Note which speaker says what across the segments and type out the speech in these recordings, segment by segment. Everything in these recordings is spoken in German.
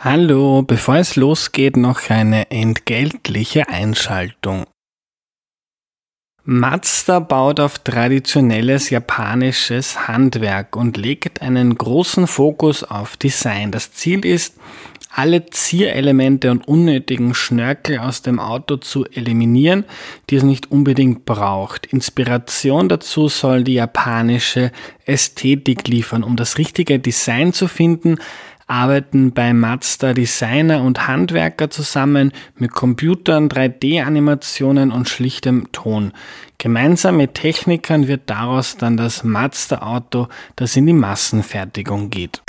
Speaker 1: Hallo, bevor es losgeht, noch eine entgeltliche Einschaltung. Mazda baut auf traditionelles japanisches Handwerk und legt einen großen Fokus auf Design. Das Ziel ist, alle Zierelemente und unnötigen Schnörkel aus dem Auto zu eliminieren, die es nicht unbedingt braucht. Inspiration dazu soll die japanische Ästhetik liefern. Um das richtige Design zu finden, arbeiten bei Mazda Designer und Handwerker zusammen mit Computern, 3D-Animationen und schlichtem Ton. Gemeinsam mit Technikern wird daraus dann das Mazda-Auto, das in die Massenfertigung geht.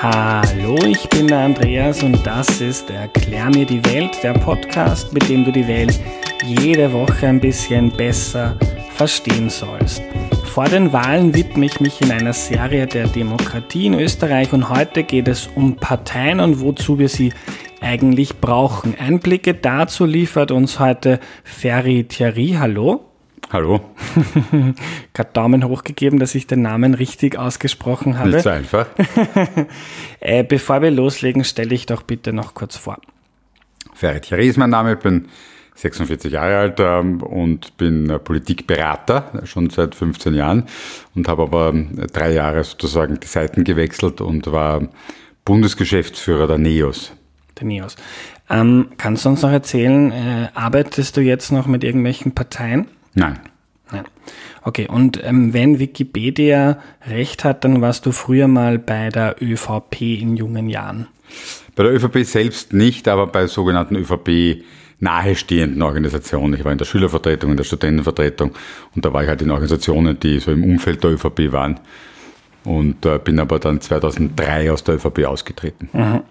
Speaker 1: Hallo, ich bin der Andreas und das ist Erklär mir die Welt, der Podcast, mit dem du die Welt jede Woche ein bisschen besser verstehen sollst. Vor den Wahlen widme ich mich in einer Serie der Demokratie in Österreich und heute geht es um Parteien und wozu wir sie eigentlich brauchen. Einblicke dazu liefert uns heute Ferry Thierry. Hallo.
Speaker 2: Hallo.
Speaker 1: habe Daumen hoch gegeben, dass ich den Namen richtig ausgesprochen habe.
Speaker 2: Nicht so einfach.
Speaker 1: äh, bevor wir loslegen, stelle ich doch bitte noch kurz vor.
Speaker 2: Ferry Thierry ist mein Name. Ich bin 46 Jahre alt ähm, und bin Politikberater schon seit 15 Jahren und habe aber drei Jahre sozusagen die Seiten gewechselt und war Bundesgeschäftsführer der NEOS.
Speaker 1: Der NEOS. Ähm, kannst du uns noch erzählen, äh, arbeitest du jetzt noch mit irgendwelchen Parteien?
Speaker 2: Nein.
Speaker 1: Nein. Okay, und ähm, wenn Wikipedia recht hat, dann warst du früher mal bei der ÖVP in jungen Jahren.
Speaker 2: Bei der ÖVP selbst nicht, aber bei sogenannten ÖVP nahestehenden Organisationen. Ich war in der Schülervertretung, in der Studentenvertretung und da war ich halt in Organisationen, die so im Umfeld der ÖVP waren und äh, bin aber dann 2003 aus der ÖVP ausgetreten. Mhm.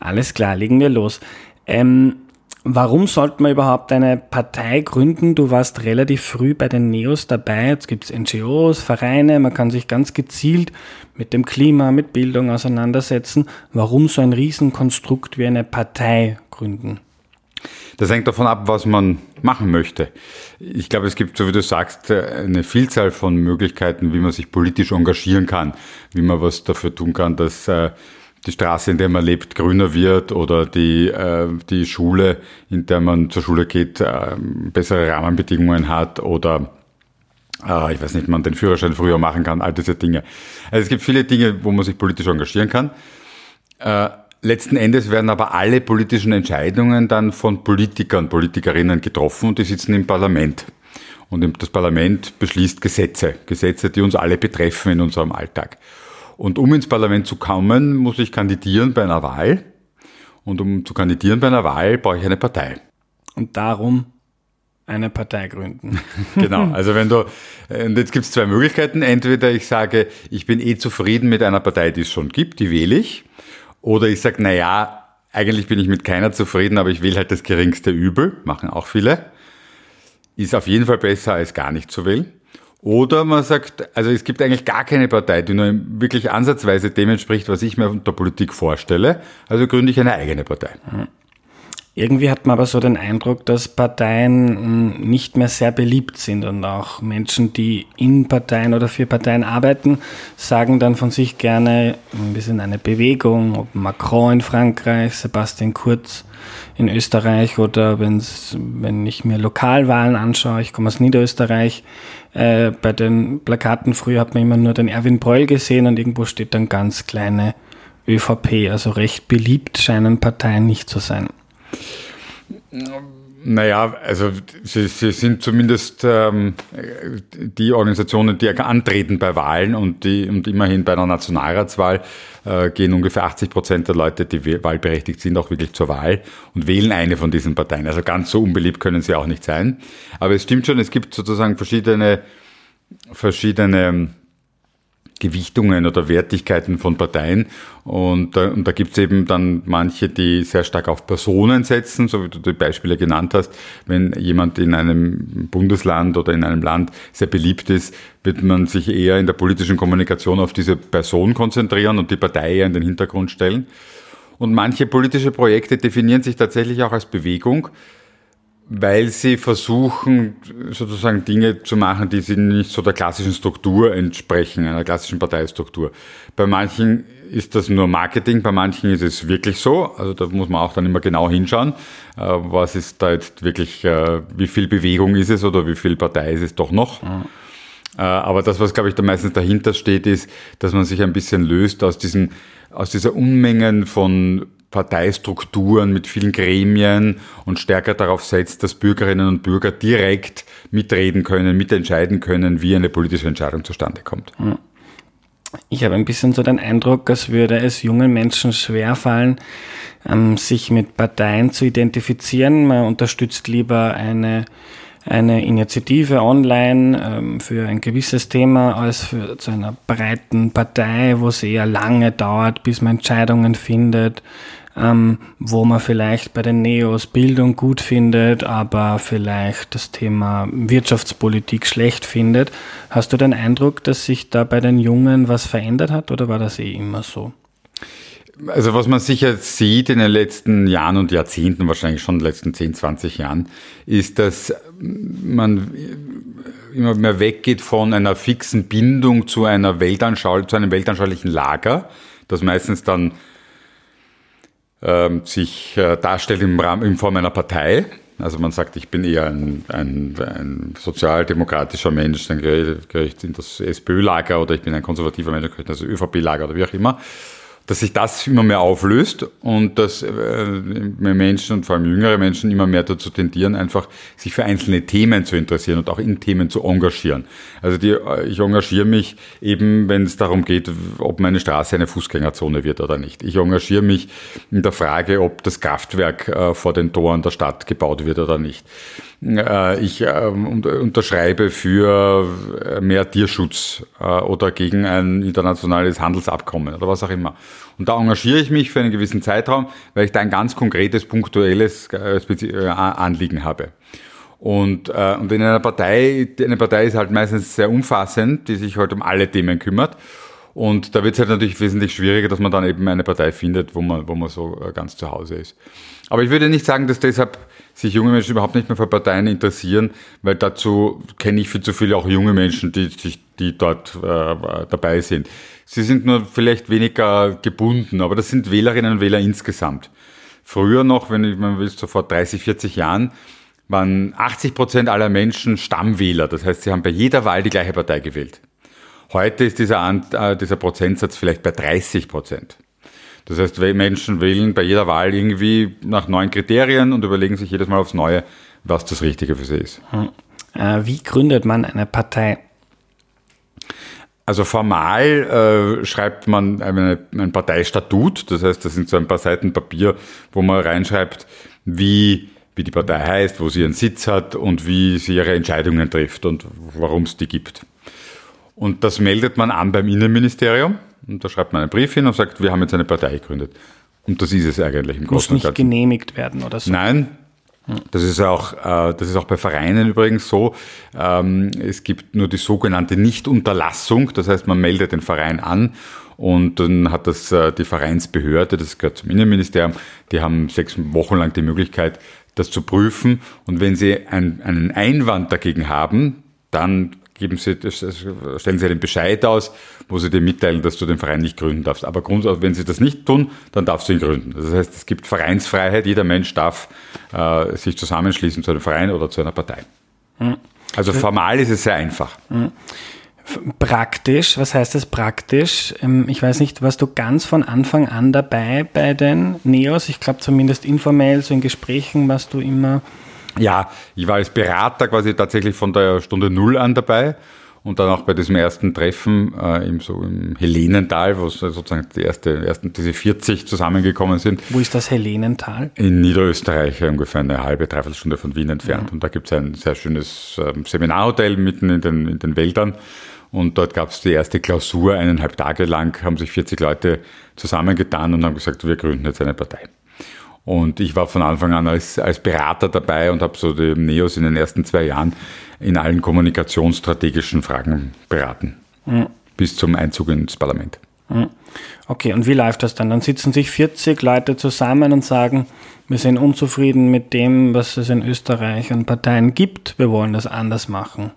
Speaker 1: Alles klar, legen wir los. Ähm, warum sollte man überhaupt eine Partei gründen? Du warst relativ früh bei den Neos dabei. Jetzt gibt es NGOs, Vereine, man kann sich ganz gezielt mit dem Klima, mit Bildung auseinandersetzen. Warum so ein Riesenkonstrukt wie eine Partei gründen?
Speaker 2: Das hängt davon ab, was man machen möchte. Ich glaube, es gibt, so wie du sagst, eine Vielzahl von Möglichkeiten, wie man sich politisch engagieren kann, wie man was dafür tun kann, dass äh, die Straße, in der man lebt, grüner wird oder die, äh, die Schule, in der man zur Schule geht, äh, bessere Rahmenbedingungen hat oder ich weiß nicht, man den Führerschein früher machen kann, all diese Dinge. Also es gibt viele Dinge, wo man sich politisch engagieren kann. Letzten Endes werden aber alle politischen Entscheidungen dann von Politikern, Politikerinnen getroffen und die sitzen im Parlament. Und das Parlament beschließt Gesetze, Gesetze, die uns alle betreffen in unserem Alltag. Und um ins Parlament zu kommen, muss ich kandidieren bei einer Wahl. Und um zu kandidieren bei einer Wahl brauche ich eine Partei.
Speaker 1: Und darum eine Partei gründen.
Speaker 2: genau, also wenn du, und jetzt gibt es zwei Möglichkeiten. Entweder ich sage, ich bin eh zufrieden mit einer Partei, die es schon gibt, die wähle ich. Oder ich sage, naja, eigentlich bin ich mit keiner zufrieden, aber ich will halt das geringste Übel, machen auch viele. Ist auf jeden Fall besser, als gar nicht zu wählen. Oder man sagt, also es gibt eigentlich gar keine Partei, die nur wirklich ansatzweise dem entspricht, was ich mir unter Politik vorstelle. Also gründe ich eine eigene Partei. Mhm.
Speaker 1: Irgendwie hat man aber so den Eindruck, dass Parteien hm, nicht mehr sehr beliebt sind und auch Menschen, die in Parteien oder für Parteien arbeiten, sagen dann von sich gerne, wir sind eine Bewegung, ob Macron in Frankreich, Sebastian Kurz in Österreich oder wenn's, wenn ich mir Lokalwahlen anschaue, ich komme aus Niederösterreich, äh, bei den Plakaten früher hat man immer nur den Erwin Breul gesehen und irgendwo steht dann ganz kleine ÖVP, also recht beliebt scheinen Parteien nicht zu sein.
Speaker 2: Naja, also sie, sie sind zumindest ähm, die Organisationen, die antreten bei Wahlen und, die, und immerhin bei einer Nationalratswahl äh, gehen ungefähr 80 Prozent der Leute, die wahlberechtigt sind, auch wirklich zur Wahl und wählen eine von diesen Parteien. Also ganz so unbeliebt können sie auch nicht sein. Aber es stimmt schon, es gibt sozusagen verschiedene, verschiedene Gewichtungen oder Wertigkeiten von Parteien. Und, und da gibt es eben dann manche, die sehr stark auf Personen setzen, so wie du die Beispiele genannt hast. Wenn jemand in einem Bundesland oder in einem Land sehr beliebt ist, wird man sich eher in der politischen Kommunikation auf diese Person konzentrieren und die Partei eher in den Hintergrund stellen. Und manche politische Projekte definieren sich tatsächlich auch als Bewegung weil sie versuchen, sozusagen Dinge zu machen, die sie nicht so der klassischen Struktur entsprechen, einer klassischen Parteistruktur. Bei manchen ist das nur Marketing, bei manchen ist es wirklich so. Also da muss man auch dann immer genau hinschauen, äh, was ist da jetzt wirklich, äh, wie viel Bewegung ist es oder wie viel Partei ist es doch noch. Mhm. Aber das, was, glaube ich, da meistens dahinter steht, ist, dass man sich ein bisschen löst aus diesen, aus dieser Unmengen von Parteistrukturen mit vielen Gremien und stärker darauf setzt, dass Bürgerinnen und Bürger direkt mitreden können, mitentscheiden können, wie eine politische Entscheidung zustande kommt.
Speaker 1: Ich habe ein bisschen so den Eindruck, als würde es jungen Menschen schwerfallen, ähm, sich mit Parteien zu identifizieren. Man unterstützt lieber eine eine Initiative online ähm, für ein gewisses Thema als für zu einer breiten Partei, wo es eher lange dauert, bis man Entscheidungen findet, ähm, wo man vielleicht bei den Neos Bildung gut findet, aber vielleicht das Thema Wirtschaftspolitik schlecht findet. Hast du den Eindruck, dass sich da bei den Jungen was verändert hat oder war das eh immer so?
Speaker 2: Also was man sicher sieht in den letzten Jahren und Jahrzehnten, wahrscheinlich schon in den letzten 10, 20 Jahren, ist, dass man immer mehr weggeht von einer fixen Bindung zu einer Weltanschau, zu einem weltanschaulichen Lager, das meistens dann sich äh, darstellt im Rahmen, in Form einer Partei. Also man sagt, ich bin eher ein, ein, ein sozialdemokratischer Mensch, dann gehöre ich in das SPÖ-Lager oder ich bin ein konservativer Mensch, dann gehöre ich in das ÖVP-Lager oder wie auch immer dass sich das immer mehr auflöst und dass äh, Menschen und vor allem jüngere Menschen immer mehr dazu tendieren, einfach sich für einzelne Themen zu interessieren und auch in Themen zu engagieren. Also die, äh, ich engagiere mich eben, wenn es darum geht, ob meine Straße eine Fußgängerzone wird oder nicht. Ich engagiere mich in der Frage, ob das Kraftwerk äh, vor den Toren der Stadt gebaut wird oder nicht. Äh, ich ähm, unterschreibe für äh, mehr Tierschutz äh, oder gegen ein internationales Handelsabkommen oder was auch immer. Und da engagiere ich mich für einen gewissen Zeitraum, weil ich da ein ganz konkretes, punktuelles Anliegen habe. Und, und in einer Partei, eine Partei ist halt meistens sehr umfassend, die sich halt um alle Themen kümmert. Und da wird es halt natürlich wesentlich schwieriger, dass man dann eben eine Partei findet, wo man, wo man so ganz zu Hause ist. Aber ich würde nicht sagen, dass deshalb sich junge Menschen überhaupt nicht mehr für Parteien interessieren, weil dazu kenne ich viel zu viele auch junge Menschen, die, die, die dort äh, dabei sind. Sie sind nur vielleicht weniger gebunden, aber das sind Wählerinnen und Wähler insgesamt. Früher noch, wenn ich, man will, so vor 30, 40 Jahren, waren 80 Prozent aller Menschen Stammwähler. Das heißt, sie haben bei jeder Wahl die gleiche Partei gewählt. Heute ist dieser, äh, dieser Prozentsatz vielleicht bei 30 Prozent. Das heißt, Menschen wählen bei jeder Wahl irgendwie nach neuen Kriterien und überlegen sich jedes Mal aufs Neue, was das Richtige für sie ist. Hm.
Speaker 1: Äh, wie gründet man eine Partei?
Speaker 2: Also formal äh, schreibt man eine, ein Parteistatut, das heißt, das sind so ein paar Seiten Papier, wo man reinschreibt, wie, wie die Partei heißt, wo sie ihren Sitz hat und wie sie ihre Entscheidungen trifft und warum es die gibt. Und das meldet man an beim Innenministerium und da schreibt man einen Brief hin und sagt, wir haben jetzt eine Partei gegründet. Und das ist es eigentlich im
Speaker 1: Großen Muss nicht genehmigt werden oder so?
Speaker 2: Nein, das ist auch, äh, das ist auch bei Vereinen übrigens so. Ähm, es gibt nur die sogenannte Nichtunterlassung. Das heißt, man meldet den Verein an und dann hat das äh, die Vereinsbehörde, das gehört zum Innenministerium, die haben sechs Wochen lang die Möglichkeit, das zu prüfen. Und wenn sie einen Einwand dagegen haben, dann geben Sie, stellen Sie einen Bescheid aus, wo Sie dir mitteilen, dass du den Verein nicht gründen darfst. Aber grundsätzlich, wenn Sie das nicht tun, dann darfst du ihn gründen. Das heißt, es gibt Vereinsfreiheit. Jeder Mensch darf äh, sich zusammenschließen zu einem Verein oder zu einer Partei. Mhm. Also formal ist es sehr einfach. Mhm.
Speaker 1: Praktisch, was heißt das praktisch? Ähm, ich weiß nicht, warst du ganz von Anfang an dabei bei den Neos? Ich glaube zumindest informell, so in Gesprächen warst du immer
Speaker 2: ja, ich war als Berater quasi tatsächlich von der Stunde Null an dabei und dann auch bei diesem ersten Treffen äh, im, so im Helenental, wo sozusagen die erste, ersten, diese 40 zusammengekommen sind.
Speaker 1: Wo ist das Helenental?
Speaker 2: In Niederösterreich, ungefähr eine halbe, dreiviertel Stunde von Wien entfernt. Mhm. Und da gibt es ein sehr schönes äh, Seminarhotel mitten in den, in den Wäldern. Und dort gab es die erste Klausur, eineinhalb Tage lang haben sich 40 Leute zusammengetan und haben gesagt, wir gründen jetzt eine Partei. Und ich war von Anfang an als, als Berater dabei und habe so die Neos in den ersten zwei Jahren in allen kommunikationsstrategischen Fragen beraten. Mhm. Bis zum Einzug ins Parlament.
Speaker 1: Hm. Okay, und wie läuft das dann? Dann sitzen sich 40 Leute zusammen und sagen, wir sind unzufrieden mit dem, was es in Österreich an Parteien gibt, wir wollen das anders machen.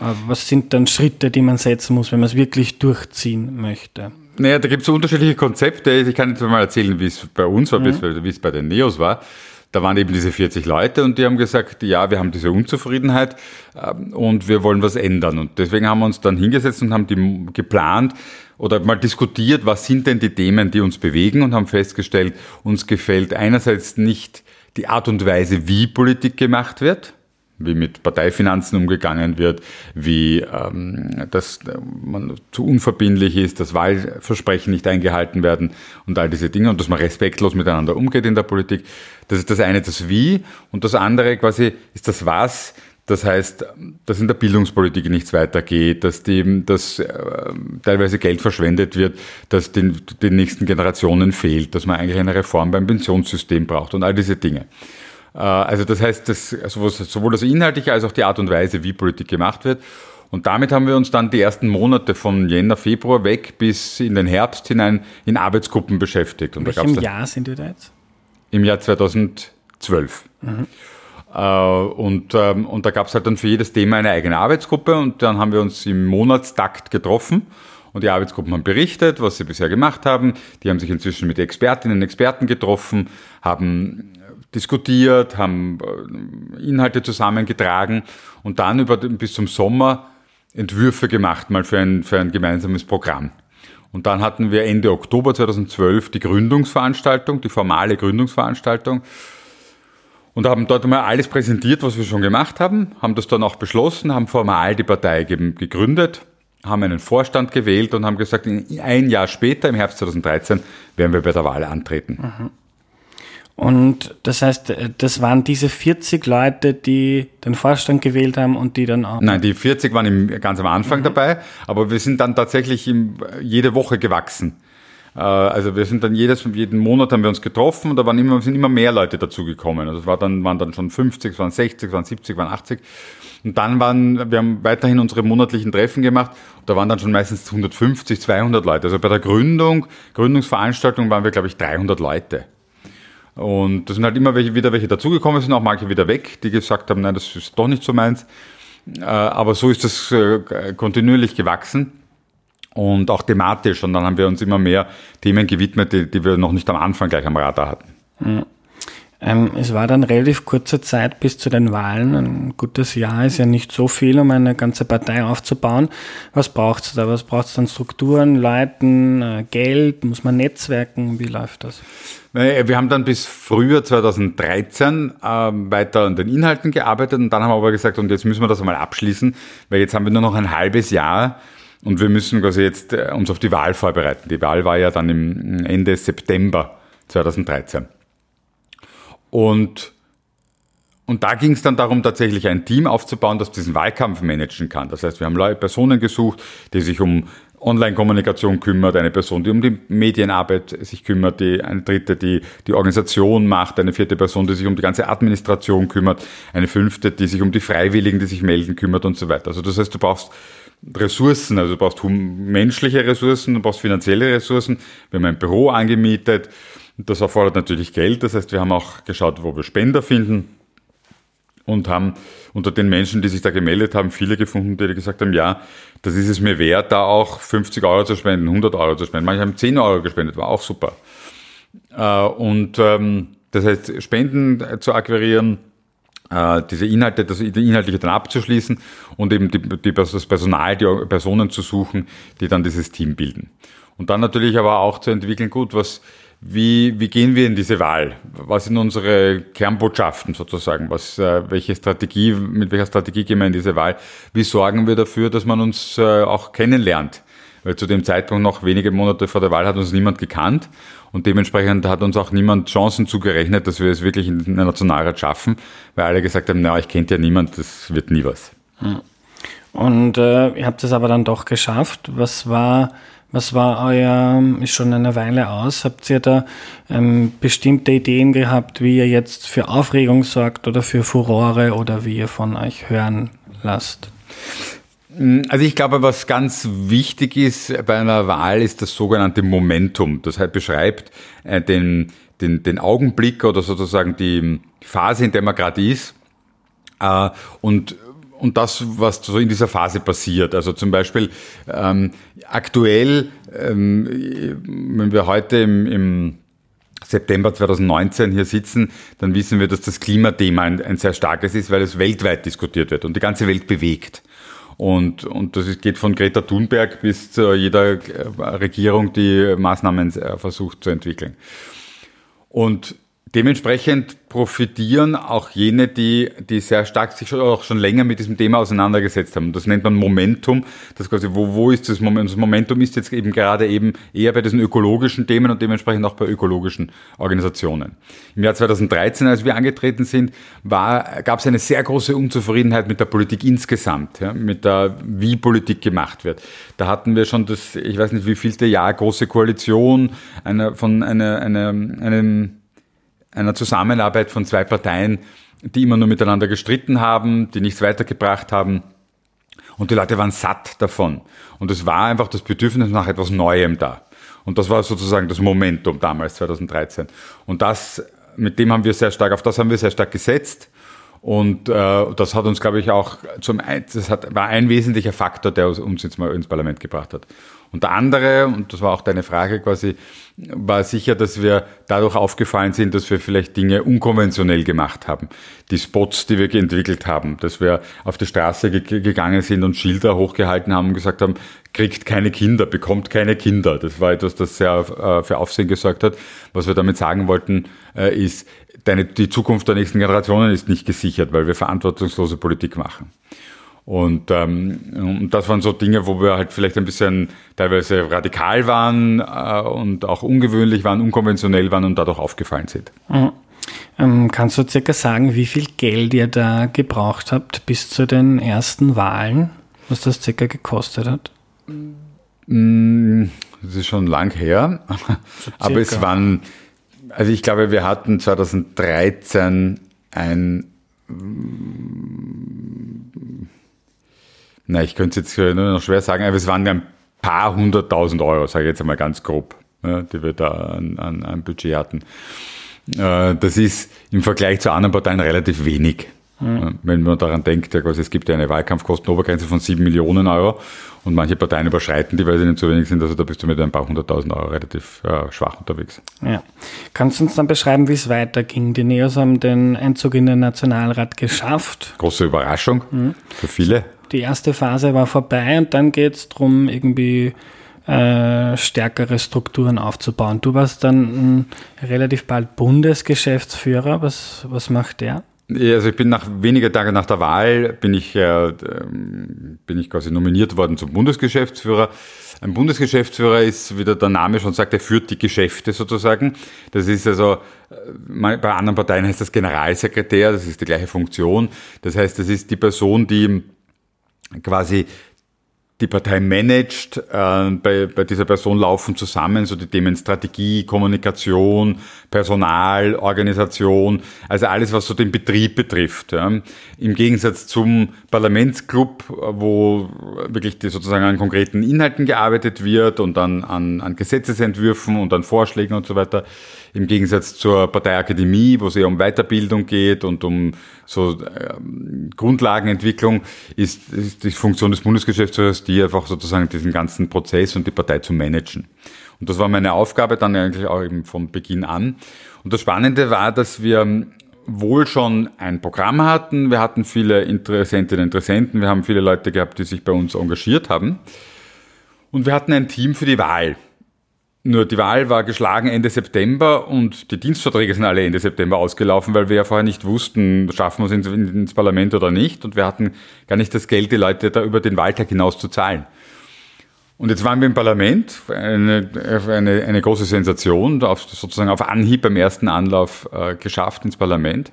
Speaker 1: Aber was sind dann Schritte, die man setzen muss, wenn man es wirklich durchziehen möchte?
Speaker 2: Naja, da gibt es unterschiedliche Konzepte. Ich kann jetzt mal erzählen, wie es bei uns war, mhm. wie es bei den Neos war. Da waren eben diese 40 Leute und die haben gesagt, ja, wir haben diese Unzufriedenheit ähm, und wir wollen was ändern. Und deswegen haben wir uns dann hingesetzt und haben die geplant oder mal diskutiert, was sind denn die Themen, die uns bewegen und haben festgestellt, uns gefällt einerseits nicht die Art und Weise, wie Politik gemacht wird, wie mit Parteifinanzen umgegangen wird, wie ähm, dass man zu unverbindlich ist, dass Wahlversprechen nicht eingehalten werden und all diese Dinge und dass man respektlos miteinander umgeht in der Politik. Das ist das eine, das Wie und das andere quasi ist das Was. Das heißt, dass in der Bildungspolitik nichts weitergeht, dass, die, dass äh, teilweise Geld verschwendet wird, dass den, den nächsten Generationen fehlt, dass man eigentlich eine Reform beim Pensionssystem braucht und all diese Dinge. Äh, also das heißt, dass also sowohl das Inhaltliche als auch die Art und Weise, wie Politik gemacht wird. Und damit haben wir uns dann die ersten Monate von Jänner, Februar weg bis in den Herbst hinein in Arbeitsgruppen beschäftigt. Und
Speaker 1: in welchem Jahr sind wir da jetzt?
Speaker 2: Im Jahr 2012. Mhm. Und, ähm, und da gab es halt dann für jedes Thema eine eigene Arbeitsgruppe und dann haben wir uns im Monatstakt getroffen und die Arbeitsgruppen haben berichtet, was sie bisher gemacht haben. Die haben sich inzwischen mit Expertinnen und Experten getroffen, haben diskutiert, haben äh, Inhalte zusammengetragen und dann über, bis zum Sommer Entwürfe gemacht, mal für ein, für ein gemeinsames Programm. Und dann hatten wir Ende Oktober 2012 die Gründungsveranstaltung, die formale Gründungsveranstaltung und haben dort einmal alles präsentiert, was wir schon gemacht haben, haben das dann auch beschlossen, haben formal die Partei gegründet, haben einen Vorstand gewählt und haben gesagt, ein Jahr später, im Herbst 2013, werden wir bei der Wahl antreten. Mhm.
Speaker 1: Und das heißt, äh, das waren diese 40 Leute, die den Vorstand gewählt haben und die dann auch.
Speaker 2: Nein, die 40 waren im, ganz am Anfang mhm. dabei, aber wir sind dann tatsächlich im, jede Woche gewachsen. Äh, also wir sind dann jedes, jeden Monat haben wir uns getroffen und da waren immer, sind immer mehr Leute dazugekommen. Also es war dann, waren dann schon 50, es waren 60, es waren 70, es waren 80. Und dann waren, wir haben weiterhin unsere monatlichen Treffen gemacht. Da waren dann schon meistens 150, 200 Leute. Also bei der Gründung, Gründungsveranstaltung waren wir, glaube ich, 300 Leute. Und da sind halt immer welche, wieder welche dazugekommen, sind auch manche wieder weg, die gesagt haben, nein, das ist doch nicht so meins. Äh, aber so ist das äh, kontinuierlich gewachsen und auch thematisch. Und dann haben wir uns immer mehr Themen gewidmet, die, die wir noch nicht am Anfang gleich am Radar hatten.
Speaker 1: Mhm. Ähm, es war dann relativ kurze Zeit bis zu den Wahlen. Ein gutes Jahr ist ja nicht so viel, um eine ganze Partei aufzubauen. Was braucht es da? Was braucht es dann? Strukturen, Leiten, äh, Geld? Muss man netzwerken? Wie läuft das?
Speaker 2: Wir haben dann bis Frühjahr 2013 äh, weiter an den Inhalten gearbeitet und dann haben wir aber gesagt, und jetzt müssen wir das einmal abschließen, weil jetzt haben wir nur noch ein halbes Jahr und wir müssen quasi jetzt äh, uns auf die Wahl vorbereiten. Die Wahl war ja dann im Ende September 2013. Und, und da ging es dann darum, tatsächlich ein Team aufzubauen, das diesen Wahlkampf managen kann. Das heißt, wir haben Leute, Personen gesucht, die sich um Online-Kommunikation kümmert, eine Person, die um die Medienarbeit sich kümmert, die, eine dritte, die die Organisation macht, eine vierte Person, die sich um die ganze Administration kümmert, eine fünfte, die sich um die Freiwilligen, die sich melden, kümmert und so weiter. Also das heißt, du brauchst Ressourcen, also du brauchst menschliche Ressourcen, du brauchst finanzielle Ressourcen. Wir haben ein Büro angemietet, das erfordert natürlich Geld. Das heißt, wir haben auch geschaut, wo wir Spender finden und haben unter den Menschen, die sich da gemeldet haben, viele gefunden, die gesagt haben, ja, das ist es mir wert, da auch 50 Euro zu spenden, 100 Euro zu spenden. Manche haben 10 Euro gespendet, war auch super. Äh, und ähm, das heißt, Spenden zu akquirieren, äh, diese Inhalte, das Inhaltliche dann abzuschließen und eben die, die, das Personal, die Personen zu suchen, die dann dieses Team bilden. Und dann natürlich aber auch zu entwickeln, gut, was, wie, wie gehen wir in diese Wahl? Was sind unsere Kernbotschaften sozusagen? Was, äh, welche Strategie, mit welcher Strategie gehen wir in diese Wahl? Wie sorgen wir dafür, dass man uns äh, auch kennenlernt? Weil zu dem Zeitpunkt noch wenige Monate vor der Wahl hat uns niemand gekannt und dementsprechend hat uns auch niemand Chancen zugerechnet, dass wir es wirklich in der Nationalrat schaffen, weil alle gesagt haben, na, ich kennt ja niemand, das wird nie was.
Speaker 1: Und äh, ihr habt es aber dann doch geschafft. Was war was war euer, ist schon eine Weile aus, habt ihr da ähm, bestimmte Ideen gehabt, wie ihr jetzt für Aufregung sorgt oder für Furore oder wie ihr von euch hören lasst?
Speaker 2: Also ich glaube, was ganz wichtig ist bei einer Wahl, ist das sogenannte Momentum. Das halt beschreibt äh, den, den, den Augenblick oder sozusagen die Phase, in der man gerade ist. Äh, und und das, was so in dieser Phase passiert. Also zum Beispiel ähm, aktuell, ähm, wenn wir heute im, im September 2019 hier sitzen, dann wissen wir, dass das Klimathema ein, ein, sehr starkes ist, weil es weltweit diskutiert wird und die ganze Welt bewegt. Und, und das geht von Greta Thunberg bis zu jeder äh, Regierung, die Maßnahmen äh, versucht zu entwickeln. Und Dementsprechend profitieren auch jene, die, die sehr stark sich auch schon länger mit diesem Thema auseinandergesetzt haben. Das nennt man Momentum. Das quasi, wo, wo ist das Momentum? Das Momentum ist jetzt eben gerade eben eher bei diesen ökologischen Themen und dementsprechend auch bei ökologischen Organisationen. Im Jahr 2013, als wir angetreten sind, war, gab es eine sehr große Unzufriedenheit mit der Politik insgesamt, ja, mit der, wie Politik gemacht wird. Da hatten wir schon das, ich weiß nicht wie vielte Jahr, große Koalition, einer, von einer, einer, einem, einer Zusammenarbeit von zwei Parteien, die immer nur miteinander gestritten haben, die nichts weitergebracht haben. Und die Leute waren satt davon. Und es war einfach das Bedürfnis nach etwas Neuem da. Und das war sozusagen das Momentum damals, 2013. Und das, mit dem haben wir sehr stark, auf das haben wir sehr stark gesetzt. Und äh, das hat uns, glaube ich, auch zum, das hat, war ein wesentlicher Faktor, der uns jetzt mal ins Parlament gebracht hat. Und der andere, und das war auch deine Frage quasi, war sicher, dass wir dadurch aufgefallen sind, dass wir vielleicht Dinge unkonventionell gemacht haben. Die Spots, die wir entwickelt haben, dass wir auf die Straße ge gegangen sind und Schilder hochgehalten haben und gesagt haben, kriegt keine Kinder, bekommt keine Kinder. Das war etwas, das sehr äh, für Aufsehen gesorgt hat. Was wir damit sagen wollten, äh, ist, deine, die Zukunft der nächsten Generationen ist nicht gesichert, weil wir verantwortungslose Politik machen. Und, ähm, und das waren so Dinge, wo wir halt vielleicht ein bisschen teilweise radikal waren äh, und auch ungewöhnlich waren, unkonventionell waren und dadurch aufgefallen sind.
Speaker 1: Mhm. Ähm, kannst du circa sagen, wie viel Geld ihr da gebraucht habt bis zu den ersten Wahlen, was das circa gekostet hat?
Speaker 2: Mm, das ist schon lang her, so aber es waren, also ich glaube, wir hatten 2013 ein na, ich könnte es jetzt nur noch schwer sagen, aber es waren ein paar hunderttausend Euro, sage ich jetzt einmal ganz grob, ja, die wir da an, an, an Budget hatten. Äh, das ist im Vergleich zu anderen Parteien relativ wenig. Mhm. Wenn man daran denkt, es gibt ja eine Wahlkampfkostenobergrenze von sieben Millionen Euro und manche Parteien überschreiten die, weil sie nicht zu wenig sind. Also da bist du mit ein paar hunderttausend Euro relativ äh, schwach unterwegs.
Speaker 1: Ja. Kannst du uns dann beschreiben, wie es weiterging? Die Neos haben den Einzug in den Nationalrat geschafft.
Speaker 2: Große Überraschung mhm. für viele
Speaker 1: die erste Phase war vorbei und dann geht es darum, irgendwie äh, stärkere Strukturen aufzubauen. Du warst dann äh, relativ bald Bundesgeschäftsführer. Was, was macht der?
Speaker 2: Ja, also ich bin nach wenige Tage nach der Wahl bin ich, äh, bin ich quasi nominiert worden zum Bundesgeschäftsführer. Ein Bundesgeschäftsführer ist, wie der Name schon sagt, er führt die Geschäfte sozusagen. Das ist also, äh, bei anderen Parteien heißt das Generalsekretär, das ist die gleiche Funktion. Das heißt, das ist die Person, die quasi die Partei managt. Äh, bei, bei dieser Person laufen zusammen so die Themen Strategie, Kommunikation, Personal, Organisation, also alles, was so den Betrieb betrifft. Ja. Im Gegensatz zum Parlamentsclub, wo wirklich die, sozusagen an konkreten Inhalten gearbeitet wird und dann an, an Gesetzesentwürfen und an Vorschlägen und so weiter. Im Gegensatz zur Parteiakademie, wo es eher um Weiterbildung geht und um so äh, Grundlagenentwicklung, ist, ist die Funktion des Bundesgeschäftsführers die einfach sozusagen diesen ganzen Prozess und die Partei zu managen. Und das war meine Aufgabe dann eigentlich auch eben von Beginn an. Und das Spannende war, dass wir wohl schon ein Programm hatten. Wir hatten viele Interessentinnen und Interessenten. Wir haben viele Leute gehabt, die sich bei uns engagiert haben. Und wir hatten ein Team für die Wahl. Nur die Wahl war geschlagen Ende September und die Dienstverträge sind alle Ende September ausgelaufen, weil wir ja vorher nicht wussten, schaffen wir es ins Parlament oder nicht. Und wir hatten gar nicht das Geld, die Leute da über den Wahltag hinaus zu zahlen. Und jetzt waren wir im Parlament, eine, eine, eine große Sensation, sozusagen auf Anhieb beim ersten Anlauf äh, geschafft ins Parlament.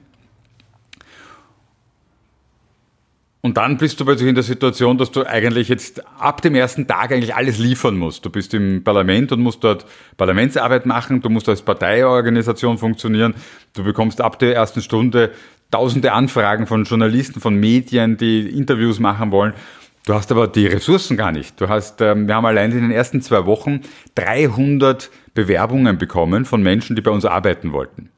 Speaker 2: Und dann bist du plötzlich in der Situation, dass du eigentlich jetzt ab dem ersten Tag eigentlich alles liefern musst. Du bist im Parlament und musst dort Parlamentsarbeit machen, du musst als Parteiorganisation funktionieren, du bekommst ab der ersten Stunde tausende Anfragen von Journalisten, von Medien, die Interviews machen wollen. Du hast aber die Ressourcen gar nicht. Du hast, ähm, wir haben allein in den ersten zwei Wochen 300 Bewerbungen bekommen von Menschen, die bei uns arbeiten wollten.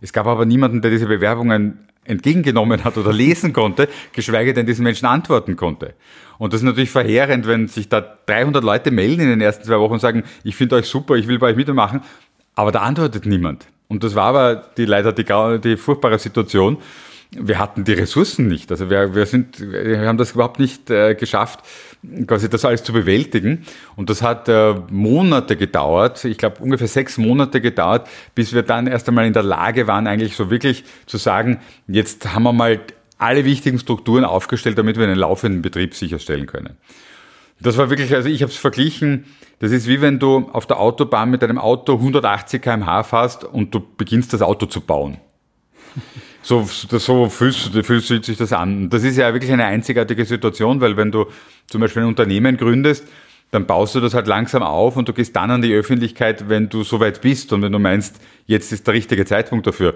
Speaker 2: Es gab aber niemanden, der diese Bewerbungen entgegengenommen hat oder lesen konnte, geschweige denn diesen Menschen antworten konnte. Und das ist natürlich verheerend, wenn sich da 300 Leute melden in den ersten zwei Wochen und sagen, ich finde euch super, ich will bei euch mitmachen, aber da antwortet niemand. Und das war aber die, leider die, die furchtbare Situation. Wir hatten die Ressourcen nicht. Also wir, wir, sind, wir haben das überhaupt nicht äh, geschafft, quasi das alles zu bewältigen. Und das hat äh, Monate gedauert, ich glaube ungefähr sechs Monate gedauert, bis wir dann erst einmal in der Lage waren, eigentlich so wirklich zu sagen, jetzt haben wir mal alle wichtigen Strukturen aufgestellt, damit wir einen laufenden Betrieb sicherstellen können. Das war wirklich, also ich habe es verglichen, das ist wie wenn du auf der Autobahn mit einem Auto 180 km/h fährst und du beginnst das Auto zu bauen. So, so fühlst, fühlst sich das an. Das ist ja wirklich eine einzigartige Situation, weil wenn du zum Beispiel ein Unternehmen gründest, dann baust du das halt langsam auf und du gehst dann an die Öffentlichkeit, wenn du soweit bist und wenn du meinst, jetzt ist der richtige Zeitpunkt dafür.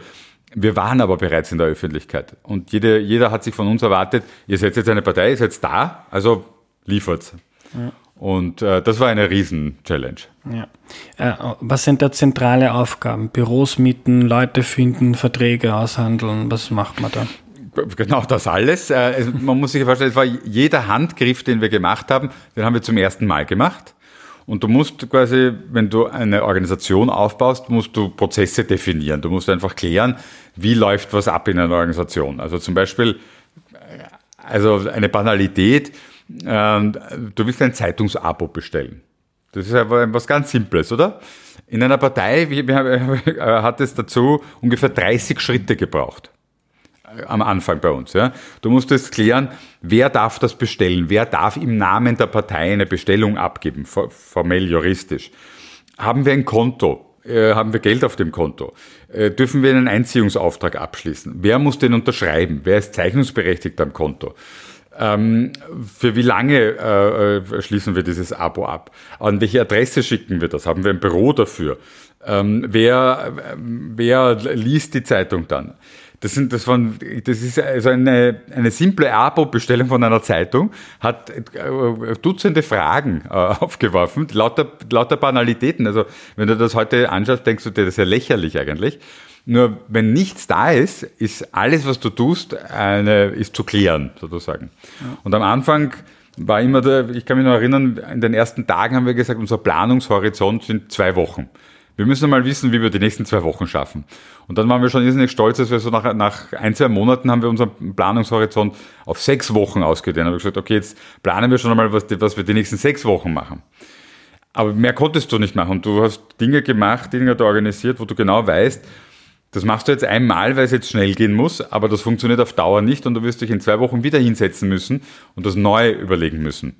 Speaker 2: Wir waren aber bereits in der Öffentlichkeit und jede, jeder hat sich von uns erwartet, ihr seid jetzt eine Partei, ihr seid da, also liefert. Ja. Und äh, das war eine Riesen-Challenge.
Speaker 1: Ja. Äh, was sind da zentrale Aufgaben? Büros mieten, Leute finden, Verträge aushandeln, was macht man da?
Speaker 2: Genau das alles. Äh, man muss sich vorstellen, es war jeder Handgriff, den wir gemacht haben, den haben wir zum ersten Mal gemacht. Und du musst quasi, wenn du eine Organisation aufbaust, musst du Prozesse definieren. Du musst einfach klären, wie läuft was ab in einer Organisation. Also zum Beispiel, also eine Banalität, ähm, du willst ein Zeitungsabo bestellen. Das ist aber was ganz Simples, oder? In einer Partei hat es dazu ungefähr 30 Schritte gebraucht am Anfang bei uns. Ja. Du musstest klären, wer darf das bestellen, wer darf im Namen der Partei eine Bestellung abgeben, formell juristisch. Haben wir ein Konto? Äh, haben wir Geld auf dem Konto? Äh, dürfen wir einen Einziehungsauftrag abschließen? Wer muss den unterschreiben? Wer ist zeichnungsberechtigt am Konto? Ähm, für wie lange äh, äh, schließen wir dieses Abo ab? An welche Adresse schicken wir das? Haben wir ein Büro dafür? Ähm, wer, äh, wer liest die Zeitung dann? Das, sind, das, waren, das ist also eine, eine simple Abo-Bestellung von einer Zeitung, hat äh, Dutzende Fragen äh, aufgeworfen, lauter, lauter Banalitäten. Also wenn du das heute anschaust, denkst du dir, das ist ja lächerlich eigentlich. Nur wenn nichts da ist, ist alles, was du tust, eine, ist zu klären, sozusagen. Ja. Und am Anfang war immer der, ich kann mich noch erinnern, in den ersten Tagen haben wir gesagt, unser Planungshorizont sind zwei Wochen. Wir müssen mal wissen, wie wir die nächsten zwei Wochen schaffen. Und dann waren wir schon irrsinnig stolz, dass wir so nach, nach ein, zwei Monaten haben wir unseren Planungshorizont auf sechs Wochen ausgedehnt. Haben wir gesagt, okay, jetzt planen wir schon einmal, was, was wir die nächsten sechs Wochen machen. Aber mehr konntest du nicht machen. Du hast Dinge gemacht, Dinge organisiert, wo du genau weißt, das machst du jetzt einmal, weil es jetzt schnell gehen muss, aber das funktioniert auf Dauer nicht und du wirst dich in zwei Wochen wieder hinsetzen müssen und das neu überlegen müssen.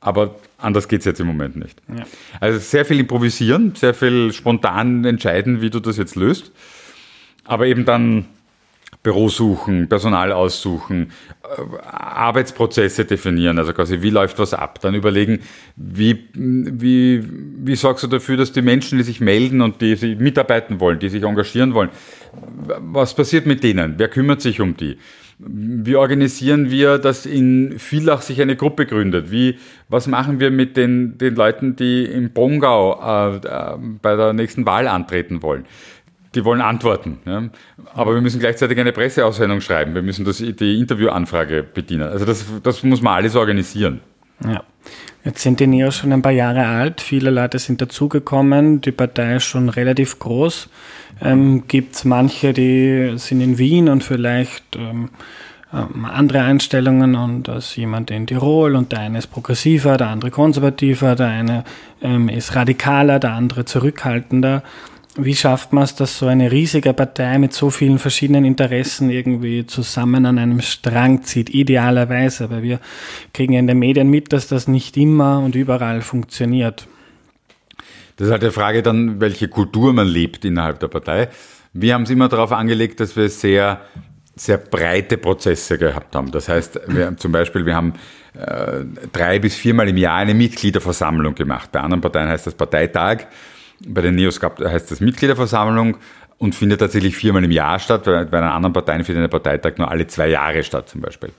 Speaker 2: Aber anders geht es jetzt im Moment nicht. Ja. Also sehr viel improvisieren, sehr viel spontan entscheiden, wie du das jetzt löst. Aber eben dann Büro suchen, Personal aussuchen, äh, Arbeitsprozesse definieren, also quasi wie läuft was ab, dann überlegen, wie, wie, wie sorgst du dafür, dass die Menschen, die sich melden und die sich mitarbeiten wollen, die sich engagieren wollen, was passiert mit denen? Wer kümmert sich um die? Wie organisieren wir, dass in Villach sich eine Gruppe gründet? Wie, was machen wir mit den, den Leuten, die in Bongau äh, äh, bei der nächsten Wahl antreten wollen? Die wollen antworten. Ja. Aber wir müssen gleichzeitig eine Presseaussendung schreiben. Wir müssen das, die Interviewanfrage bedienen. Also das, das muss man alles organisieren.
Speaker 1: Ja. Jetzt sind die Neos schon ein paar Jahre alt. Viele Leute sind dazugekommen. Die Partei ist schon relativ groß. Ähm, Gibt es manche, die sind in Wien und vielleicht ähm, ähm, andere Einstellungen und da ist jemand in Tirol und der eine ist progressiver, der andere konservativer, der eine ähm, ist radikaler, der andere zurückhaltender. Wie schafft man es, dass so eine riesige Partei mit so vielen verschiedenen Interessen irgendwie zusammen an einem Strang zieht, idealerweise? Weil wir kriegen ja in den Medien mit, dass das nicht immer und überall funktioniert.
Speaker 2: Das ist halt die Frage dann, welche Kultur man lebt innerhalb der Partei. Wir haben es immer darauf angelegt, dass wir sehr, sehr breite Prozesse gehabt haben. Das heißt, wir, zum Beispiel, wir haben äh, drei bis viermal im Jahr eine Mitgliederversammlung gemacht. Bei anderen Parteien heißt das Parteitag. Bei den Neos gab, heißt das Mitgliederversammlung und findet tatsächlich viermal im Jahr statt. Bei, einer anderen Parteien findet der Parteitag nur alle zwei Jahre statt zum Beispiel.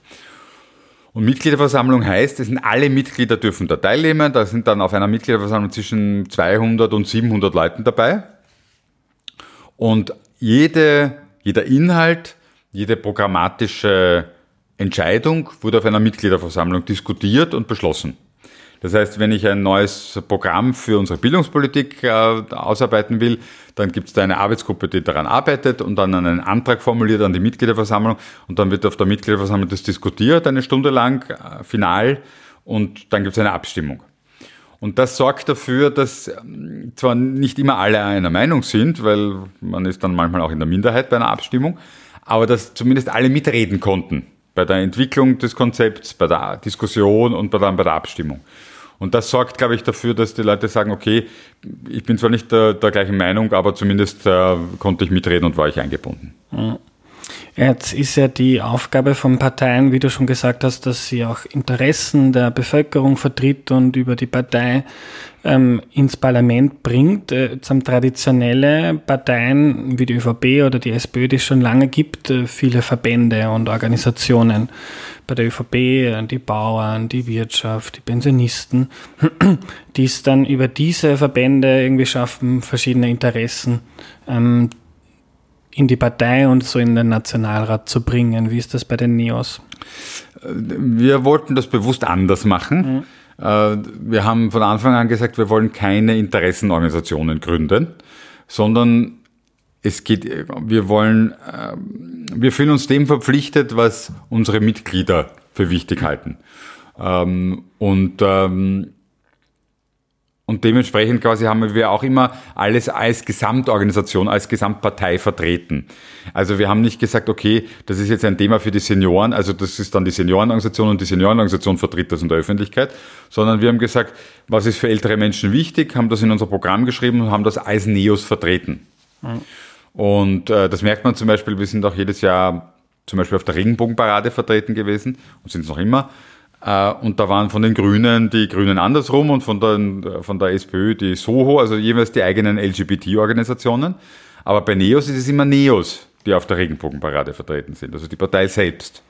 Speaker 2: Und Mitgliederversammlung heißt, es sind alle Mitglieder dürfen da teilnehmen. Da sind dann auf einer Mitgliederversammlung zwischen 200 und 700 Leuten dabei. Und jede, jeder Inhalt, jede programmatische Entscheidung wurde auf einer Mitgliederversammlung diskutiert und beschlossen. Das heißt, wenn ich ein neues Programm für unsere Bildungspolitik äh, ausarbeiten will, dann gibt es da eine Arbeitsgruppe, die daran arbeitet und dann einen Antrag formuliert an die Mitgliederversammlung und dann wird auf der Mitgliederversammlung das diskutiert, eine Stunde lang, äh, final und dann gibt es eine Abstimmung. Und das sorgt dafür, dass ähm, zwar nicht immer alle einer Meinung sind, weil man ist dann manchmal auch in der Minderheit bei einer Abstimmung, aber dass zumindest alle mitreden konnten bei der Entwicklung des Konzepts, bei der Diskussion und dann bei der Abstimmung. Und das sorgt, glaube ich, dafür, dass die Leute sagen, okay, ich bin zwar nicht der, der gleichen Meinung, aber zumindest äh, konnte ich mitreden und war ich eingebunden.
Speaker 1: Mhm. Jetzt ist ja die Aufgabe von Parteien, wie du schon gesagt hast, dass sie auch Interessen der Bevölkerung vertritt und über die Partei ähm, ins Parlament bringt. Äh, jetzt haben traditionelle Parteien wie die ÖVP oder die SPÖ, die es schon lange gibt, äh, viele Verbände und Organisationen. Bei der ÖVP äh, die Bauern, die Wirtschaft, die Pensionisten, die es dann über diese Verbände irgendwie schaffen, verschiedene Interessen ähm, in die Partei und so in den Nationalrat zu bringen. Wie ist das bei den Neos?
Speaker 2: Wir wollten das bewusst anders machen. Mhm. Äh, wir haben von Anfang an gesagt, wir wollen keine Interessenorganisationen gründen, sondern es geht, wir wollen, äh, wir fühlen uns dem verpflichtet, was unsere Mitglieder für wichtig halten. Ähm, und ähm, und dementsprechend quasi haben wir auch immer alles als Gesamtorganisation, als Gesamtpartei vertreten. Also wir haben nicht gesagt, okay, das ist jetzt ein Thema für die Senioren, also das ist dann die Seniorenorganisation und die Seniorenorganisation vertritt das in der Öffentlichkeit, sondern wir haben gesagt, was ist für ältere Menschen wichtig, haben das in unser Programm geschrieben und haben das als NEOS vertreten. Mhm. Und äh, das merkt man zum Beispiel, wir sind auch jedes Jahr zum Beispiel auf der Regenbogenparade vertreten gewesen und sind es noch immer. Äh, und da waren von den Grünen die Grünen andersrum und von, den, von der SPÖ die Soho, also jeweils die eigenen LGBT-Organisationen. Aber bei NEOS ist es immer NEOS, die auf der Regenbogenparade vertreten sind, also die Partei selbst.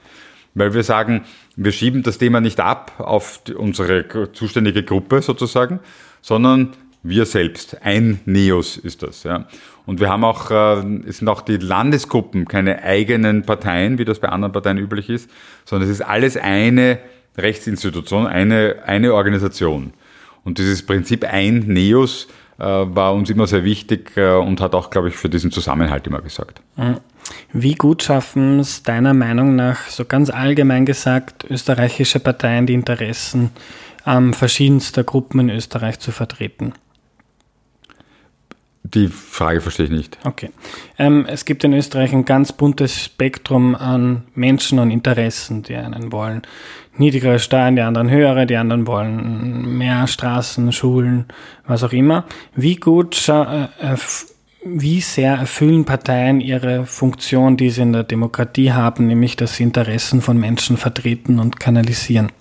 Speaker 2: Weil wir sagen, wir schieben das Thema nicht ab auf die, unsere zuständige Gruppe sozusagen, sondern wir selbst. Ein NEOS ist das. Ja. Und wir haben auch, äh, es sind auch die Landesgruppen keine eigenen Parteien, wie das bei anderen Parteien üblich ist, sondern es ist alles eine Rechtsinstitution, eine, eine Organisation. Und dieses Prinzip ein Neos äh, war uns immer sehr wichtig äh, und hat auch, glaube ich, für diesen Zusammenhalt immer gesagt.
Speaker 1: Mhm. Wie gut schaffen es deiner Meinung nach, so ganz allgemein gesagt, österreichische Parteien die Interessen ähm, verschiedenster Gruppen in Österreich zu vertreten?
Speaker 2: Die Frage verstehe ich nicht.
Speaker 1: Okay. Ähm, es gibt in Österreich ein ganz buntes Spektrum an Menschen und Interessen. Die einen wollen niedrigere Steuern, die anderen höhere, die anderen wollen mehr Straßen, Schulen, was auch immer. Wie gut, äh, wie sehr erfüllen Parteien ihre Funktion, die sie in der Demokratie haben, nämlich dass sie Interessen von Menschen vertreten und kanalisieren?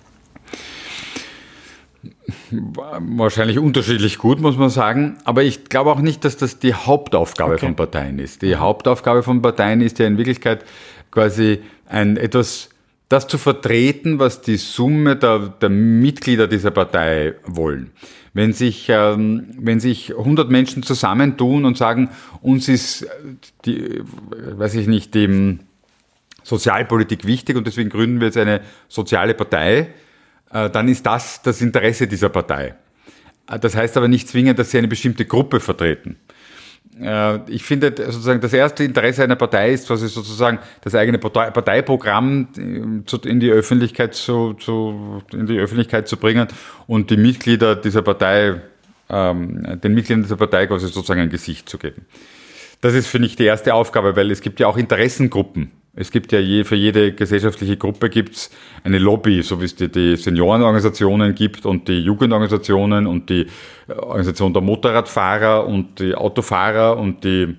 Speaker 2: Wahrscheinlich unterschiedlich gut, muss man sagen. Aber ich glaube auch nicht, dass das die Hauptaufgabe okay. von Parteien ist. Die Hauptaufgabe von Parteien ist ja in Wirklichkeit quasi ein etwas, das zu vertreten, was die Summe der, der Mitglieder dieser Partei wollen. Wenn sich, ähm, wenn sich 100 Menschen zusammentun und sagen, uns ist die, weiß ich nicht, dem Sozialpolitik wichtig und deswegen gründen wir jetzt eine soziale Partei, äh, dann ist das das Interesse dieser Partei. Äh, das heißt aber nicht zwingend, dass sie eine bestimmte Gruppe vertreten. Äh, ich finde sozusagen das erste Interesse einer Partei ist, was ist sozusagen das eigene Parteiprogramm in die Öffentlichkeit zu, zu, in die Öffentlichkeit zu bringen und die Mitglieder dieser Partei, ähm, den Mitgliedern dieser Partei quasi sozusagen ein Gesicht zu geben. Das ist, finde ich, die erste Aufgabe, weil es gibt ja auch Interessengruppen es gibt ja je, für jede gesellschaftliche Gruppe gibt's eine Lobby, so wie es die, die Seniorenorganisationen gibt und die Jugendorganisationen und die äh, Organisation der Motorradfahrer und die Autofahrer und die,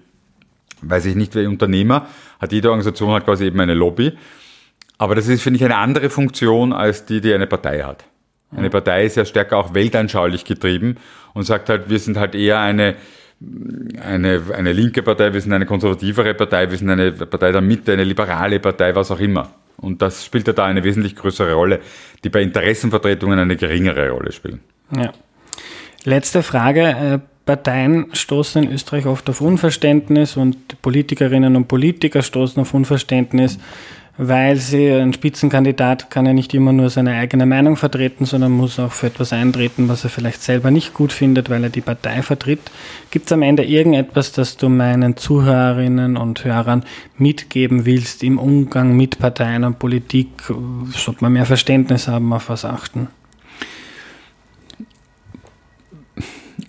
Speaker 2: weiß ich nicht, wer Unternehmer, hat jede Organisation hat quasi eben eine Lobby. Aber das ist, finde ich, eine andere Funktion als die, die eine Partei hat. Eine Partei ist ja stärker auch weltanschaulich getrieben und sagt halt, wir sind halt eher eine, eine, eine linke Partei, wir sind eine konservativere Partei, wir sind eine Partei der Mitte, eine liberale Partei, was auch immer. Und das spielt ja da eine wesentlich größere Rolle, die bei Interessenvertretungen eine geringere Rolle spielen.
Speaker 1: Ja. Letzte Frage. Äh, Parteien stoßen in Österreich oft auf Unverständnis und Politikerinnen und Politiker stoßen auf Unverständnis weil sie, ein Spitzenkandidat kann ja nicht immer nur seine eigene Meinung vertreten, sondern muss auch für etwas eintreten, was er vielleicht selber nicht gut findet, weil er die Partei vertritt. Gibt es am Ende irgendetwas, das du meinen Zuhörerinnen und Hörern mitgeben willst im Umgang mit Parteien und Politik? Sollte man mehr Verständnis haben, auf was achten?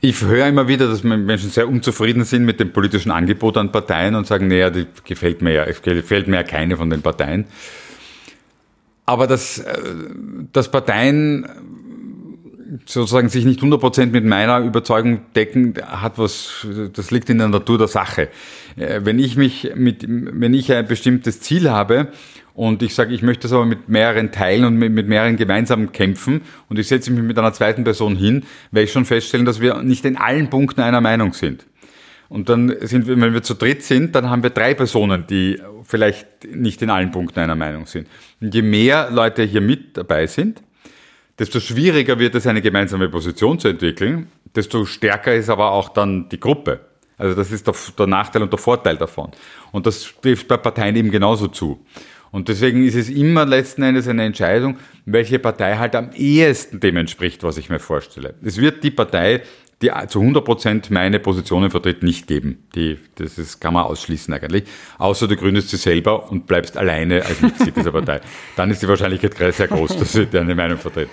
Speaker 2: Ich höre immer wieder, dass Menschen sehr unzufrieden sind mit dem politischen Angebot an Parteien und sagen, naja, die gefällt mir ja, gefällt mir ja keine von den Parteien. Aber dass, äh, dass Parteien sozusagen sich nicht 100% mit meiner Überzeugung decken, hat was, das liegt in der Natur der Sache. Äh, wenn ich mich mit, wenn ich ein bestimmtes Ziel habe und ich sage, ich möchte das aber mit mehreren teilen und mit, mit mehreren gemeinsam kämpfen und ich setze mich mit einer zweiten Person hin, werde ich schon feststellen, dass wir nicht in allen Punkten einer Meinung sind. Und dann sind wir, wenn wir zu dritt sind, dann haben wir drei Personen, die vielleicht nicht in allen Punkten einer Meinung sind. Und je mehr Leute hier mit dabei sind, desto schwieriger wird es, eine gemeinsame Position zu entwickeln, desto stärker ist aber auch dann die Gruppe. Also das ist der, der Nachteil und der Vorteil davon. Und das trifft bei Parteien eben genauso zu. Und deswegen ist es immer letzten Endes eine Entscheidung, welche Partei halt am ehesten dem entspricht, was ich mir vorstelle. Es wird die Partei, die zu 100 Prozent meine Positionen vertritt, nicht geben. Die, das ist, kann man ausschließen eigentlich. Außer du gründest sie selber und bleibst alleine als Mitglied dieser Partei. Dann ist die Wahrscheinlichkeit sehr groß, dass sie deine Meinung vertritt.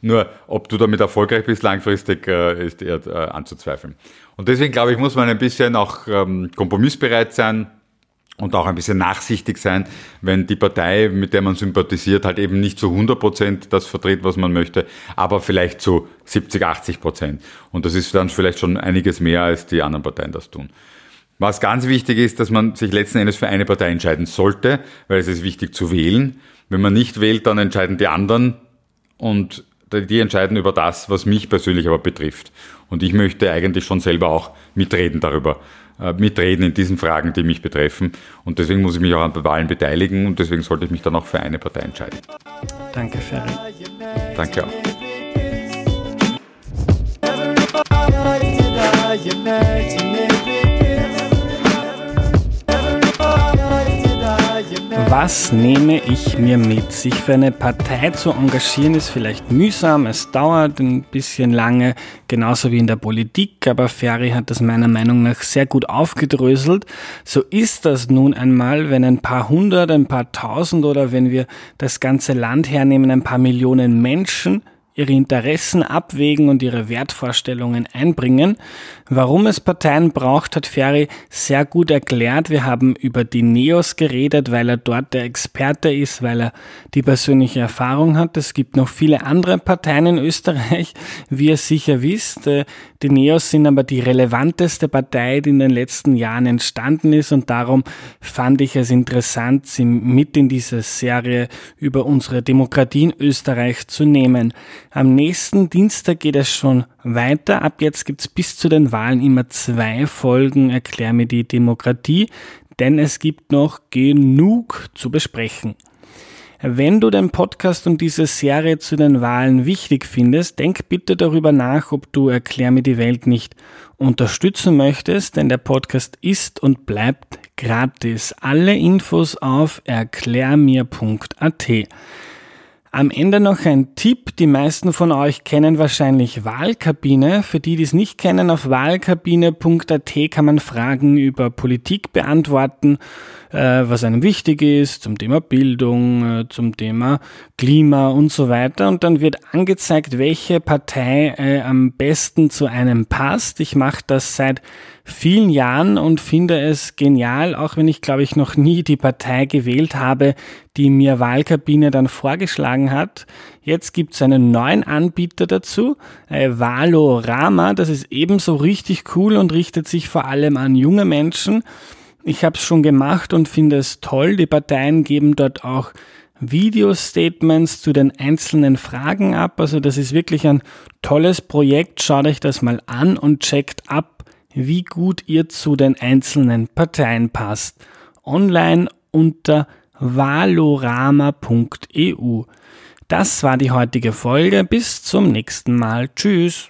Speaker 2: Nur, ob du damit erfolgreich bist, langfristig, äh, ist eher äh, anzuzweifeln. Und deswegen, glaube ich, muss man ein bisschen auch ähm, kompromissbereit sein, und auch ein bisschen nachsichtig sein, wenn die Partei, mit der man sympathisiert, halt eben nicht zu 100 Prozent das vertritt, was man möchte, aber vielleicht zu 70, 80 Prozent. Und das ist dann vielleicht schon einiges mehr, als die anderen Parteien das tun. Was ganz wichtig ist, dass man sich letzten Endes für eine Partei entscheiden sollte, weil es ist wichtig zu wählen. Wenn man nicht wählt, dann entscheiden die anderen und die entscheiden über das, was mich persönlich aber betrifft. Und ich möchte eigentlich schon selber auch mitreden darüber, mitreden in diesen Fragen, die mich betreffen. Und deswegen muss ich mich auch an Wahlen beteiligen und deswegen sollte ich mich dann auch für eine Partei entscheiden.
Speaker 1: Danke, Ferry.
Speaker 2: Danke auch.
Speaker 1: Was nehme ich mir mit? Sich für eine Partei zu engagieren ist vielleicht mühsam, es dauert ein bisschen lange, genauso wie in der Politik, aber Ferry hat das meiner Meinung nach sehr gut aufgedröselt. So ist das nun einmal, wenn ein paar hundert, ein paar tausend oder wenn wir das ganze Land hernehmen, ein paar Millionen Menschen ihre Interessen abwägen und ihre Wertvorstellungen einbringen. Warum es Parteien braucht, hat Ferry sehr gut erklärt. Wir haben über die Neos geredet, weil er dort der Experte ist, weil er die persönliche Erfahrung hat. Es gibt noch viele andere Parteien in Österreich, wie ihr sicher wisst. Äh, die Neos sind aber die relevanteste Partei, die in den letzten Jahren entstanden ist und darum fand ich es interessant, sie mit in diese Serie über unsere Demokratie in Österreich zu nehmen. Am nächsten Dienstag geht es schon weiter. Ab jetzt gibt's bis zu den Wahlen immer zwei Folgen Erklär mir die Demokratie, denn es gibt noch genug zu besprechen. Wenn du den Podcast und diese Serie zu den Wahlen wichtig findest, denk bitte darüber nach, ob du Erklär mir die Welt nicht unterstützen möchtest, denn der Podcast ist und bleibt gratis. Alle Infos auf erklärmir.at. Am Ende noch ein Tipp. Die meisten von euch kennen wahrscheinlich Wahlkabine. Für die, die es nicht kennen, auf wahlkabine.at kann man Fragen über Politik beantworten, äh, was einem wichtig ist, zum Thema Bildung, äh, zum Thema Klima und so weiter. Und dann wird angezeigt, welche Partei äh, am besten zu einem passt. Ich mache das seit vielen Jahren und finde es genial, auch wenn ich glaube ich noch nie die Partei gewählt habe, die mir Wahlkabine dann vorgeschlagen hat. Jetzt gibt es einen neuen Anbieter dazu, äh, Valorama, das ist ebenso richtig cool und richtet sich vor allem an junge Menschen. Ich habe es schon gemacht und finde es toll. Die Parteien geben dort auch Video-Statements zu den einzelnen Fragen ab. Also das ist wirklich ein tolles Projekt. Schaut euch das mal an und checkt ab, wie gut ihr zu den einzelnen Parteien passt. Online unter valorama.eu. Das war die heutige Folge. Bis zum nächsten Mal. Tschüss.